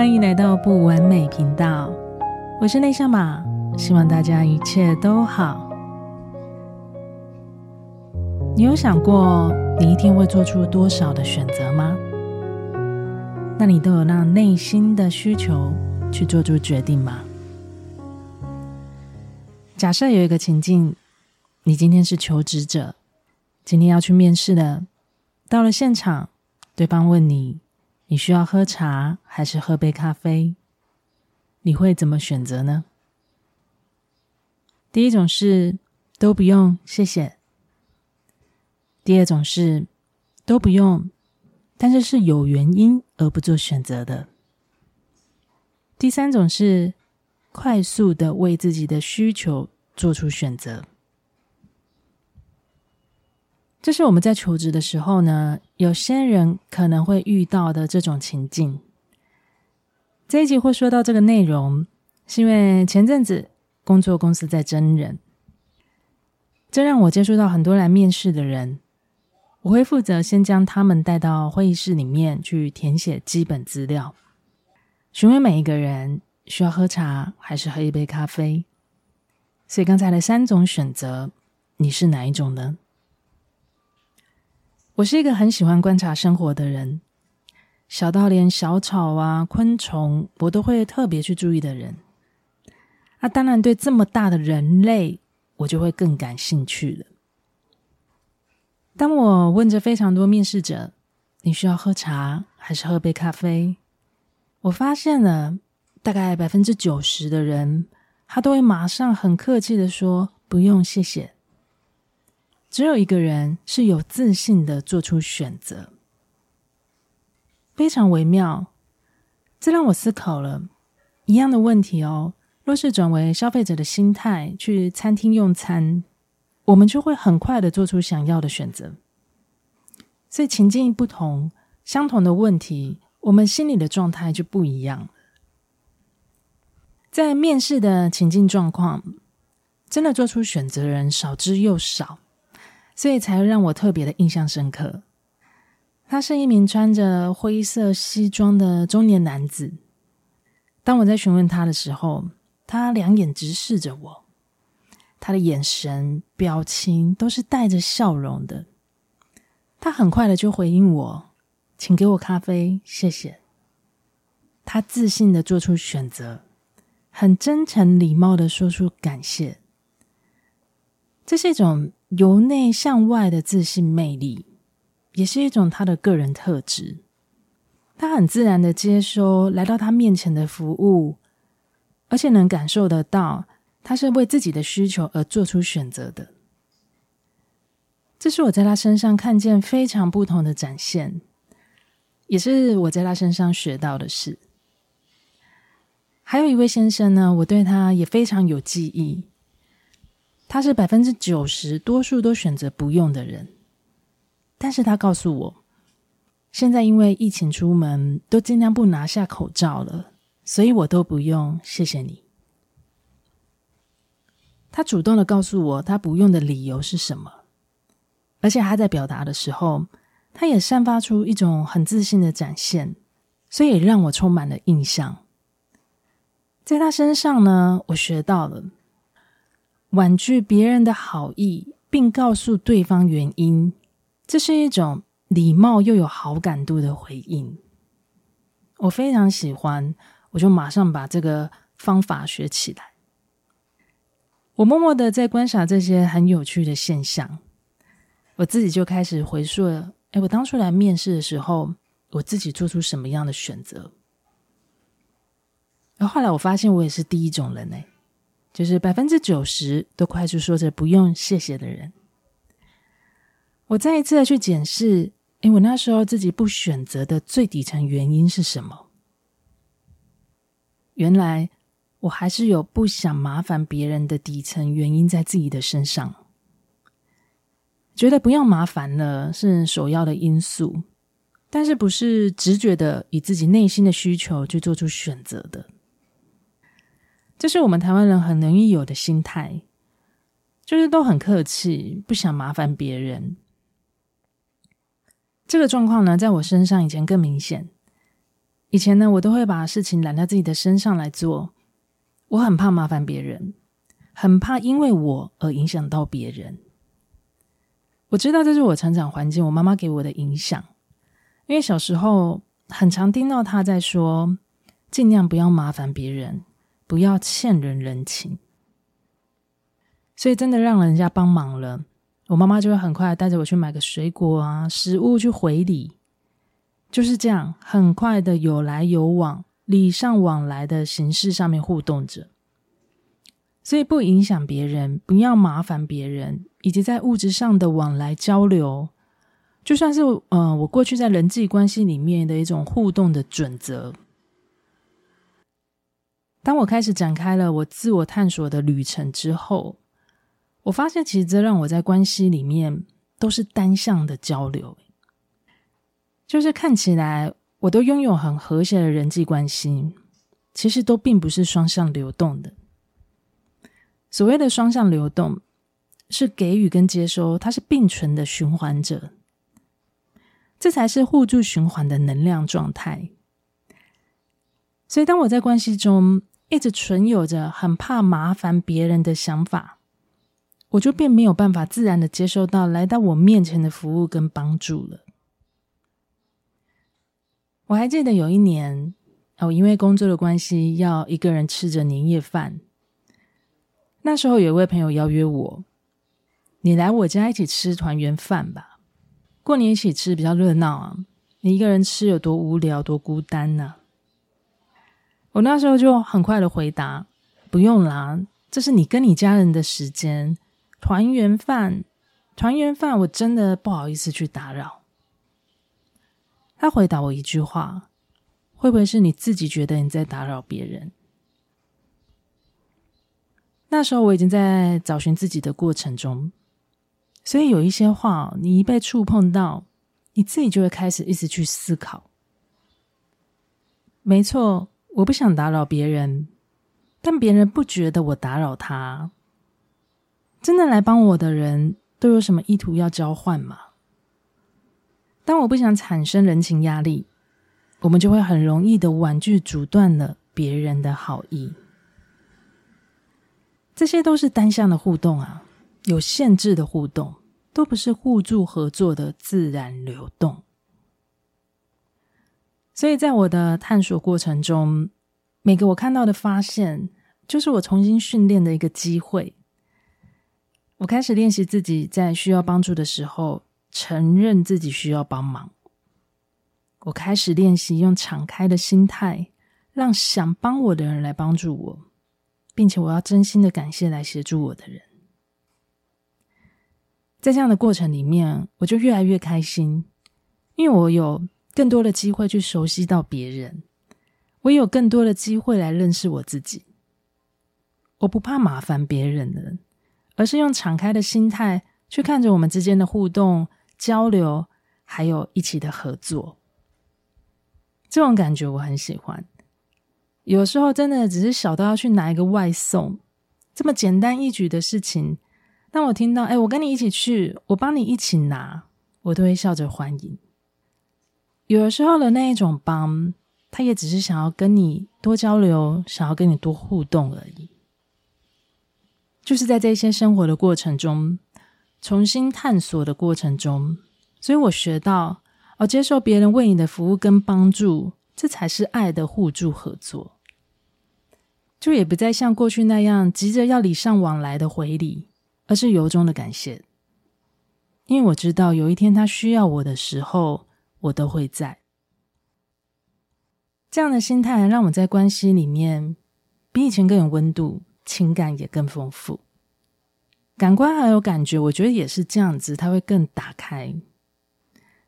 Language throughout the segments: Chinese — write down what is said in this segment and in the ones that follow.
欢迎来到不完美频道，我是内向马，希望大家一切都好。你有想过你一天会做出多少的选择吗？那你都有让内心的需求去做出决定吗？假设有一个情境，你今天是求职者，今天要去面试了，到了现场，对方问你。你需要喝茶还是喝杯咖啡？你会怎么选择呢？第一种是都不用，谢谢。第二种是都不用，但是是有原因而不做选择的。第三种是快速的为自己的需求做出选择。这是我们在求职的时候呢，有些人可能会遇到的这种情境。这一集会说到这个内容，是因为前阵子工作公司在征人，这让我接触到很多来面试的人。我会负责先将他们带到会议室里面去填写基本资料，询问每一个人需要喝茶还是喝一杯咖啡。所以刚才的三种选择，你是哪一种呢？我是一个很喜欢观察生活的人，小到连小草啊、昆虫，我都会特别去注意的人。那、当然，对这么大的人类，我就会更感兴趣了。当我问着非常多面试者：“你需要喝茶还是喝杯咖啡？”我发现了，大概百分之九十的人，他都会马上很客气的说：“不用，谢谢。”只有一个人是有自信的做出选择，非常微妙。这让我思考了一样的问题哦。若是转为消费者的心态去餐厅用餐，我们就会很快的做出想要的选择。所以情境不同，相同的问题，我们心里的状态就不一样。在面试的情境状况，真的做出选择的人少之又少。所以才让我特别的印象深刻。他是一名穿着灰色西装的中年男子。当我在询问他的时候，他两眼直视着我，他的眼神、表情都是带着笑容的。他很快的就回应我：“请给我咖啡，谢谢。”他自信的做出选择，很真诚礼貌的说出感谢。这是一种。由内向外的自信魅力，也是一种他的个人特质。他很自然的接收来到他面前的服务，而且能感受得到他是为自己的需求而做出选择的。这是我在他身上看见非常不同的展现，也是我在他身上学到的事。还有一位先生呢，我对他也非常有记忆。他是百分之九十多数都选择不用的人，但是他告诉我，现在因为疫情出门都尽量不拿下口罩了，所以我都不用，谢谢你。他主动的告诉我他不用的理由是什么，而且他在表达的时候，他也散发出一种很自信的展现，所以也让我充满了印象。在他身上呢，我学到了。婉拒别人的好意，并告诉对方原因，这是一种礼貌又有好感度的回应。我非常喜欢，我就马上把这个方法学起来。我默默的在观察这些很有趣的现象，我自己就开始回溯了：哎，我当初来面试的时候，我自己做出什么样的选择？而后来我发现，我也是第一种人呢。就是百分之九十都快速说着不用谢谢的人。我再一次的去检视，诶，我那时候自己不选择的最底层原因是什么？原来我还是有不想麻烦别人的底层原因在自己的身上，觉得不要麻烦了是首要的因素，但是不是直觉的以自己内心的需求去做出选择的。这是我们台湾人很容易有的心态，就是都很客气，不想麻烦别人。这个状况呢，在我身上以前更明显，以前呢，我都会把事情揽到自己的身上来做，我很怕麻烦别人，很怕因为我而影响到别人。我知道这是我成长环境，我妈妈给我的影响，因为小时候很常听到她在说，尽量不要麻烦别人，不要欠人人情。所以真的让人家帮忙了，我妈妈就会很快带着我去买个水果啊、食物去回礼，就是这样，很快的有来有往，礼尚往来的形式上面互动着。所以不影响别人，不要麻烦别人，以及在物质上的往来交流，就算是呃我过去在人际关系里面的一种互动的准则。当我开始展开了我自我探索的旅程之后。我发现，其实这让我在关系里面都是单向的交流，就是看起来我都拥有很和谐的人际关系，其实都并不是双向流动的。所谓的双向流动，是给予跟接收，它是并存的循环者，这才是互助循环的能量状态。所以，当我在关系中一直存有着很怕麻烦别人的想法。我就便没有办法自然的接受到来到我面前的服务跟帮助了。我还记得有一年，我因为工作的关系要一个人吃着年夜饭。那时候有一位朋友邀约我：“你来我家一起吃团圆饭吧，过年一起吃比较热闹啊，你一个人吃有多无聊多孤单呢？”我那时候就很快的回答：“不用啦，这是你跟你家人的时间。”团圆饭，团圆饭，我真的不好意思去打扰。他回答我一句话：“会不会是你自己觉得你在打扰别人？”那时候我已经在找寻自己的过程中，所以有一些话，你一被触碰到，你自己就会开始一直去思考。没错，我不想打扰别人，但别人不觉得我打扰他。真的来帮我的人都有什么意图要交换吗？当我不想产生人情压力，我们就会很容易的婉拒、阻断了别人的好意。这些都是单向的互动啊，有限制的互动，都不是互助合作的自然流动。所以在我的探索过程中，每个我看到的发现，就是我重新训练的一个机会。我开始练习自己在需要帮助的时候，承认自己需要帮忙。我开始练习用敞开的心态，让想帮我的人来帮助我，并且我要真心的感谢来协助我的人。在这样的过程里面，我就越来越开心，因为我有更多的机会去熟悉到别人，我也有更多的机会来认识我自己。我不怕麻烦别人了。而是用敞开的心态去看着我们之间的互动、交流，还有一起的合作。这种感觉我很喜欢。有时候真的只是小到要去拿一个外送，这么简单一举的事情，当我听到“哎，我跟你一起去，我帮你一起拿”，我都会笑着欢迎。有的时候的那一种帮，他也只是想要跟你多交流，想要跟你多互动而已。就是在这些生活的过程中，重新探索的过程中，所以我学到，哦，接受别人为你的服务跟帮助，这才是爱的互助合作。就也不再像过去那样急着要礼尚往来的回礼，而是由衷的感谢。因为我知道有一天他需要我的时候，我都会在。这样的心态让我在关系里面比以前更有温度。情感也更丰富，感官还有感觉，我觉得也是这样子，它会更打开。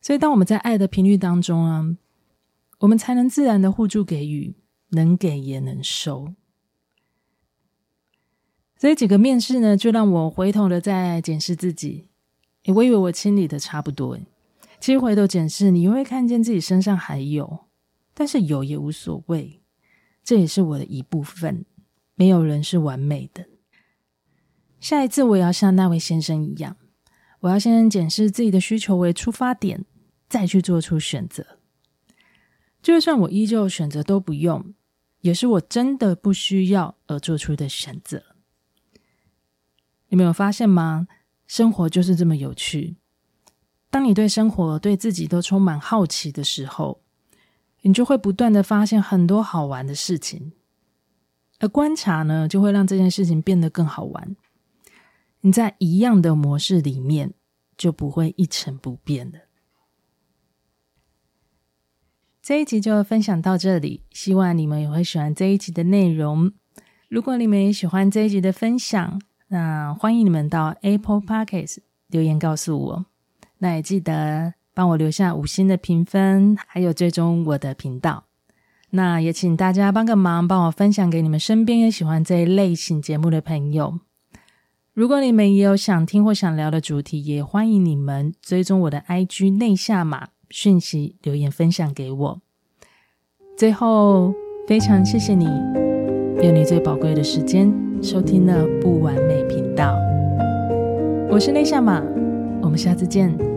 所以，当我们在爱的频率当中啊，我们才能自然的互助给予，能给也能收。所以几个面试呢，就让我回头的再检视自己。诶，我以为我清理的差不多，诶，其实回头检视，你会看见自己身上还有，但是有也无所谓，这也是我的一部分。没有人是完美的。下一次我也要像那位先生一样，我要先检视自己的需求为出发点，再去做出选择。就算我依旧选择都不用，也是我真的不需要而做出的选择。你没有发现吗？生活就是这么有趣。当你对生活、对自己都充满好奇的时候，你就会不断的发现很多好玩的事情。而观察呢，就会让这件事情变得更好玩。你在一样的模式里面，就不会一成不变了。这一集就分享到这里，希望你们也会喜欢这一集的内容。如果你们也喜欢这一集的分享，那欢迎你们到 Apple Podcast 留言告诉我，那也记得帮我留下五星的评分，还有追踪我的频道。那也请大家帮个忙，帮我分享给你们身边也喜欢这一类型节目的朋友。如果你们也有想听或想聊的主题，也欢迎你们追踪我的 IG 内夏玛讯息留言分享给我。最后，非常谢谢你用你最宝贵的时间。收听了不完美频道，我是内夏玛，我们下次见。